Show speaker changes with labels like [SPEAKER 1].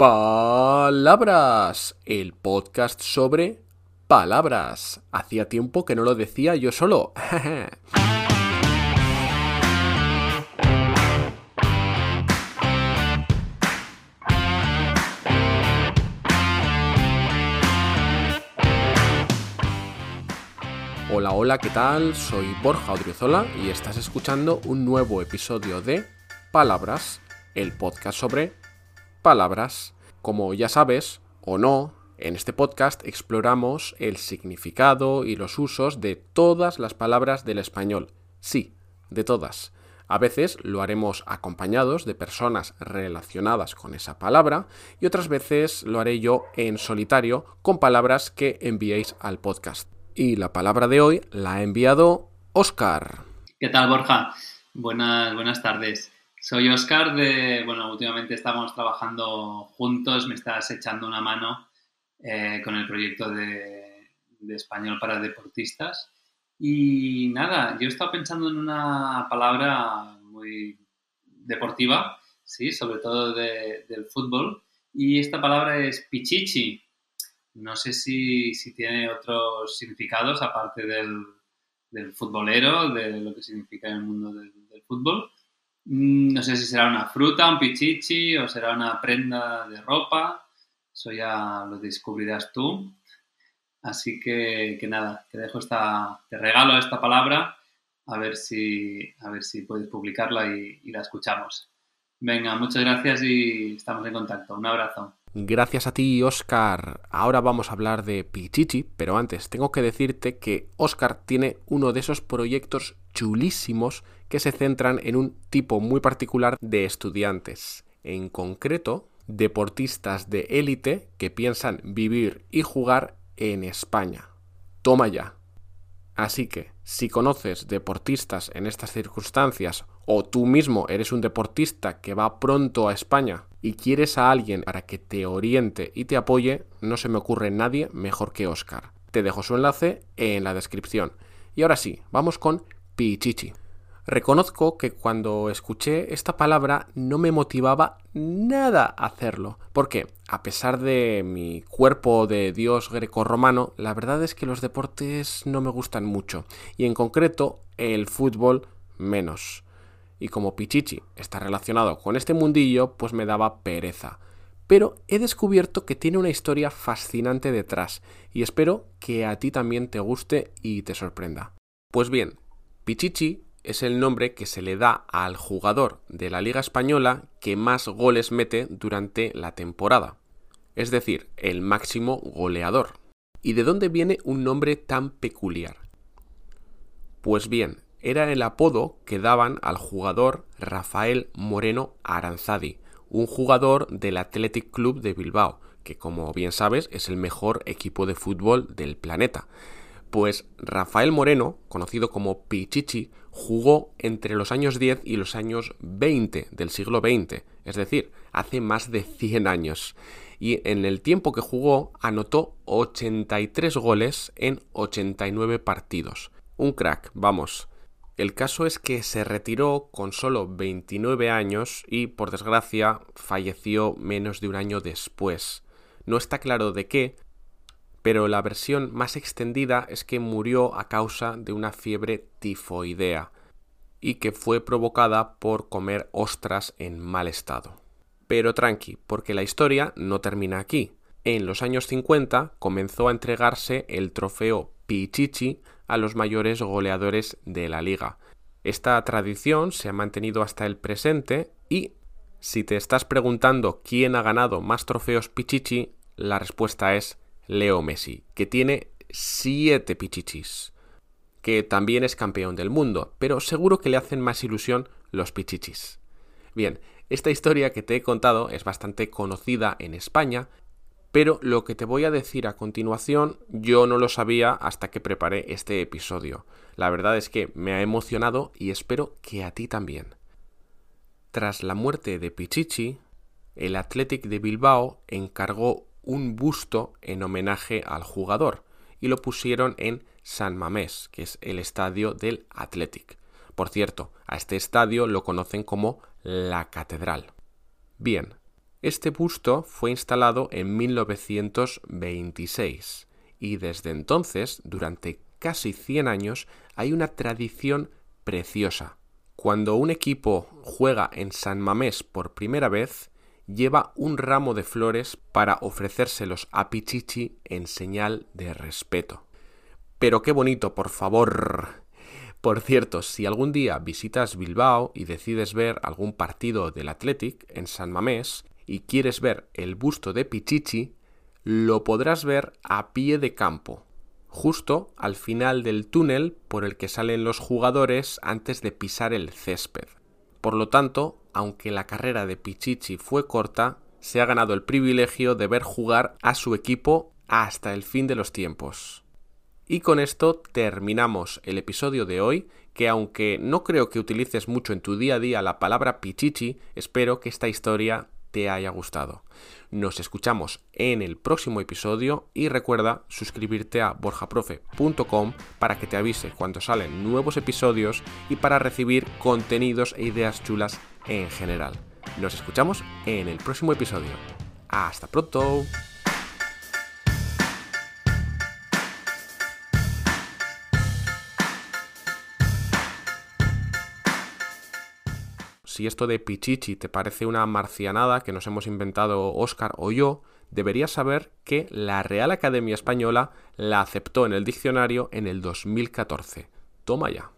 [SPEAKER 1] Palabras, el podcast sobre palabras. Hacía tiempo que no lo decía yo solo. Hola, hola, ¿qué tal? Soy Borja Odriozola y estás escuchando un nuevo episodio de Palabras, el podcast sobre palabras. Como ya sabes, o no, en este podcast exploramos el significado y los usos de todas las palabras del español. Sí, de todas. A veces lo haremos acompañados de personas relacionadas con esa palabra y otras veces lo haré yo en solitario con palabras que enviéis al podcast. Y la palabra de hoy la ha enviado Oscar.
[SPEAKER 2] ¿Qué tal, Borja? Buenas, buenas tardes. Soy Oscar de, bueno, últimamente estamos trabajando juntos, me estás echando una mano eh, con el proyecto de, español para deportistas. Y nada, yo he estado pensando en una palabra muy deportiva, sí, sobre todo del fútbol, y esta palabra es pichichi. No sé si, tiene otros significados aparte del, futbolero, de lo que significa en el mundo del fútbol. Mm, no sé si será una fruta, un pichichi o será una prenda de ropa. Eso ya lo descubrirás tú. Así que, nada, te dejo esta, te regalo esta palabra a ver si, a ver si puedes publicarla y la escuchamos. Venga, muchas gracias y estamos en contacto. Un abrazo.
[SPEAKER 1] Gracias a ti, Oscar. Ahora vamos a hablar de Pichichi, pero antes tengo que decirte que Oscar tiene uno de esos proyectos chulísimos que se centran en un tipo muy particular de estudiantes. En concreto, deportistas de élite que piensan vivir y jugar en España. Toma ya. Así que, si conoces deportistas en estas circunstancias o tú mismo eres un deportista que va pronto a España y quieres a alguien para que te oriente y te apoye, no se me ocurre nadie mejor que Oscar. Te dejo su enlace en la descripción. Y ahora sí, vamos con Pichichi. Reconozco que cuando escuché esta palabra no me motivaba nada a hacerlo, porque a pesar de mi cuerpo de dios grecorromano, la verdad es que los deportes no me gustan mucho, y en concreto el fútbol menos y como Pichichi está relacionado con este mundillo, pues me daba pereza. Pero he descubierto que tiene una historia fascinante detrás, y espero que a ti también te guste y te sorprenda. Pues bien, Pichichi es el nombre que se le da al jugador de la Liga Española que más goles mete durante la temporada, es decir, el máximo goleador. ¿Y de dónde viene un nombre tan peculiar? Pues bien, era el apodo que daban al jugador Rafael Moreno Aranzadi, un jugador del Athletic Club de Bilbao, que como bien sabes es el mejor equipo de fútbol del planeta. Pues Rafael Moreno, conocido como Pichichi, jugó entre los años 10 y los años 20 del siglo XX, es decir, hace más de 100 años. Y en el tiempo que jugó anotó 83 goles en 89 partidos. Un crack, vamos. El caso es que se retiró con solo 29 años y, por desgracia, falleció menos de un año después. No está claro de qué, pero la versión más extendida es que murió a causa de una fiebre tifoidea y que fue provocada por comer ostras en mal estado. Pero tranqui, porque la historia no termina aquí. En los años 50 comenzó a entregarse el trofeo Pichichi a los mayores goleadores de la liga. Esta tradición se ha mantenido hasta el presente y si te estás preguntando quién ha ganado más trofeos Pichichi, la respuesta es Leo Messi, que tiene 7 Pichichis, que también es campeón del mundo, pero seguro que le hacen más ilusión los Pichichis. Bien, esta historia que te he contado es bastante conocida en España pero lo que te voy a decir a continuación yo no lo sabía hasta que preparé este episodio. La verdad es que me ha emocionado y espero que a ti también. Tras la muerte de Pichichi, el Athletic de Bilbao encargó un busto en homenaje al jugador y lo pusieron en San Mamés, que es el estadio del Athletic. Por cierto, a este estadio lo conocen como la Catedral. Bien, Este busto fue instalado en 1926 y desde entonces, durante casi 100 años, hay una tradición preciosa. Cuando un equipo juega en San Mamés por primera vez, lleva un ramo de flores para ofrecérselos a Pichichi en señal de respeto. Pero qué bonito, por favor. Por cierto, si algún día visitas Bilbao y decides ver algún partido del Athletic en San Mamés y quieres ver el busto de Pichichi, lo podrás ver a pie de campo, justo al final del túnel por el que salen los jugadores antes de pisar el césped. Por lo tanto, aunque la carrera de Pichichi fue corta, se ha ganado el privilegio de ver jugar a su equipo hasta el fin de los tiempos. Y con esto terminamos el episodio de hoy, que aunque no creo que utilices mucho en tu día a día la palabra Pichichi, espero que esta historia te haya gustado. Nos escuchamos en el próximo episodio y recuerda suscribirte a borjaprofe.com para que te avise cuando salen nuevos episodios y para recibir contenidos e ideas chulas en general. Nos escuchamos en el próximo episodio. Hasta pronto. Si esto de Pichichi te parece una marcianada que nos hemos inventado Oscar o yo, deberías saber que la Real Academia Española la aceptó en el diccionario en el 2014. Toma ya.